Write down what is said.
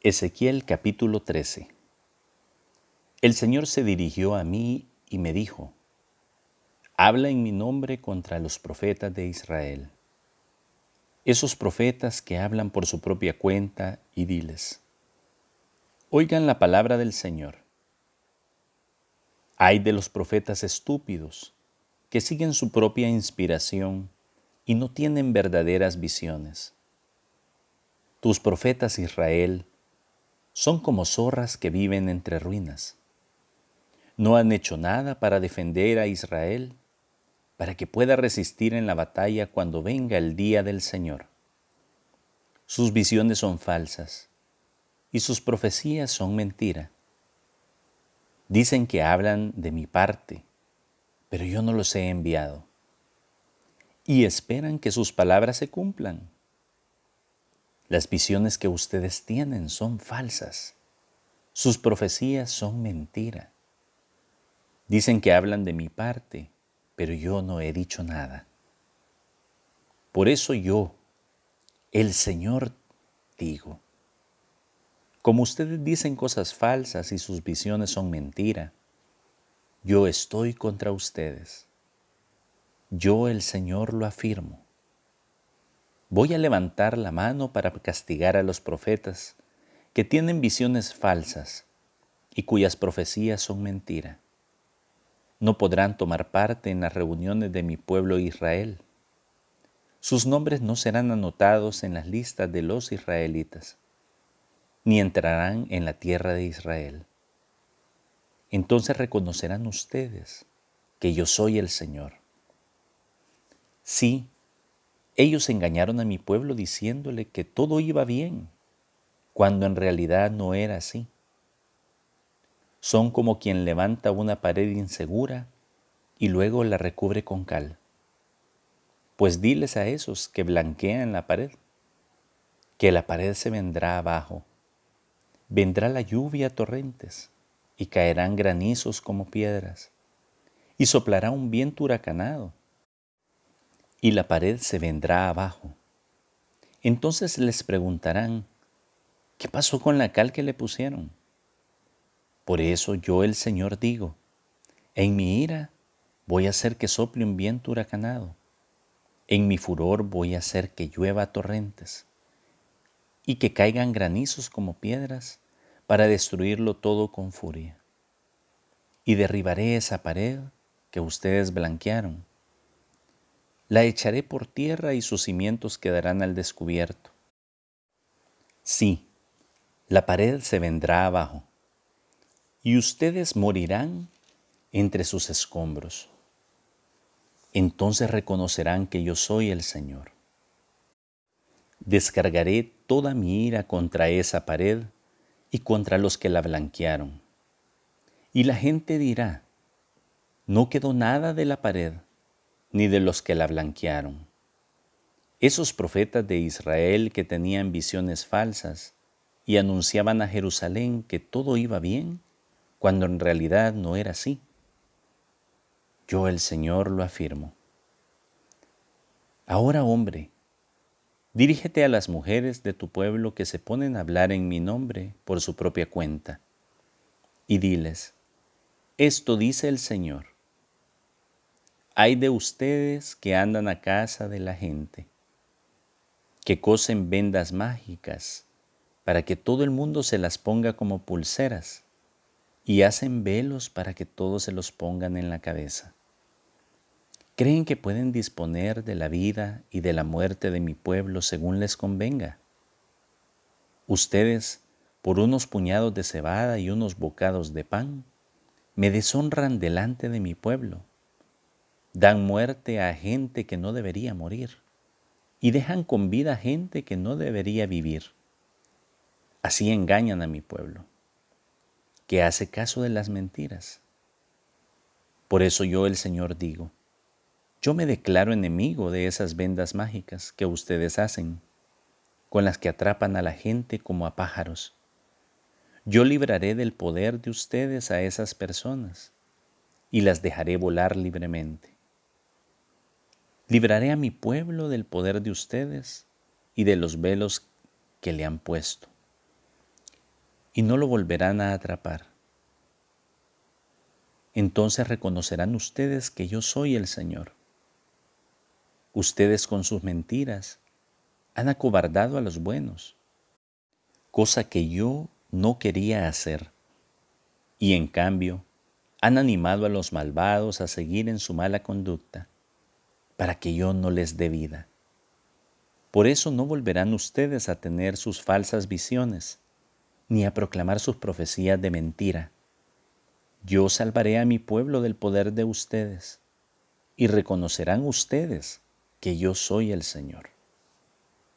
Ezequiel capítulo 13 El Señor se dirigió a mí y me dijo, Habla en mi nombre contra los profetas de Israel, esos profetas que hablan por su propia cuenta y diles, Oigan la palabra del Señor. Hay de los profetas estúpidos que siguen su propia inspiración y no tienen verdaderas visiones. Tus profetas Israel son como zorras que viven entre ruinas. No han hecho nada para defender a Israel, para que pueda resistir en la batalla cuando venga el día del Señor. Sus visiones son falsas y sus profecías son mentira. Dicen que hablan de mi parte, pero yo no los he enviado. Y esperan que sus palabras se cumplan. Las visiones que ustedes tienen son falsas. Sus profecías son mentira. Dicen que hablan de mi parte, pero yo no he dicho nada. Por eso yo, el Señor, digo, como ustedes dicen cosas falsas y sus visiones son mentira, yo estoy contra ustedes. Yo, el Señor, lo afirmo. Voy a levantar la mano para castigar a los profetas que tienen visiones falsas y cuyas profecías son mentira. No podrán tomar parte en las reuniones de mi pueblo Israel. Sus nombres no serán anotados en las listas de los israelitas, ni entrarán en la tierra de Israel. Entonces reconocerán ustedes que yo soy el Señor. Sí, ellos engañaron a mi pueblo diciéndole que todo iba bien, cuando en realidad no era así. Son como quien levanta una pared insegura y luego la recubre con cal. Pues diles a esos que blanquean la pared, que la pared se vendrá abajo. Vendrá la lluvia a torrentes y caerán granizos como piedras, y soplará un viento huracanado y la pared se vendrá abajo. Entonces les preguntarán, ¿qué pasó con la cal que le pusieron? Por eso yo el Señor digo, en mi ira voy a hacer que sople un viento huracanado, en mi furor voy a hacer que llueva torrentes y que caigan granizos como piedras para destruirlo todo con furia. Y derribaré esa pared que ustedes blanquearon la echaré por tierra y sus cimientos quedarán al descubierto. Sí, la pared se vendrá abajo, y ustedes morirán entre sus escombros. Entonces reconocerán que yo soy el Señor. Descargaré toda mi ira contra esa pared y contra los que la blanquearon. Y la gente dirá, no quedó nada de la pared ni de los que la blanquearon. Esos profetas de Israel que tenían visiones falsas y anunciaban a Jerusalén que todo iba bien, cuando en realidad no era así. Yo el Señor lo afirmo. Ahora, hombre, dirígete a las mujeres de tu pueblo que se ponen a hablar en mi nombre por su propia cuenta, y diles, esto dice el Señor hay de ustedes que andan a casa de la gente, que cosen vendas mágicas para que todo el mundo se las ponga como pulseras y hacen velos para que todos se los pongan en la cabeza. Creen que pueden disponer de la vida y de la muerte de mi pueblo según les convenga. Ustedes, por unos puñados de cebada y unos bocados de pan, me deshonran delante de mi pueblo dan muerte a gente que no debería morir y dejan con vida gente que no debería vivir. Así engañan a mi pueblo, que hace caso de las mentiras. Por eso yo el Señor digo, yo me declaro enemigo de esas vendas mágicas que ustedes hacen, con las que atrapan a la gente como a pájaros. Yo libraré del poder de ustedes a esas personas y las dejaré volar libremente. Libraré a mi pueblo del poder de ustedes y de los velos que le han puesto. y no lo volverán a atrapar. Entonces reconocerán ustedes que yo soy el Señor. Ustedes con sus mentiras han acobardado a los buenos, cosa que yo no quería hacer, y en cambio han animado a los malvados a seguir en su mala conducta, para que yo no les dé vida. Por eso no volverán ustedes a tener sus falsas visiones, ni a proclamar sus profecías de mentira. Yo salvaré a mi pueblo del poder de ustedes, y reconocerán ustedes que yo soy el Señor.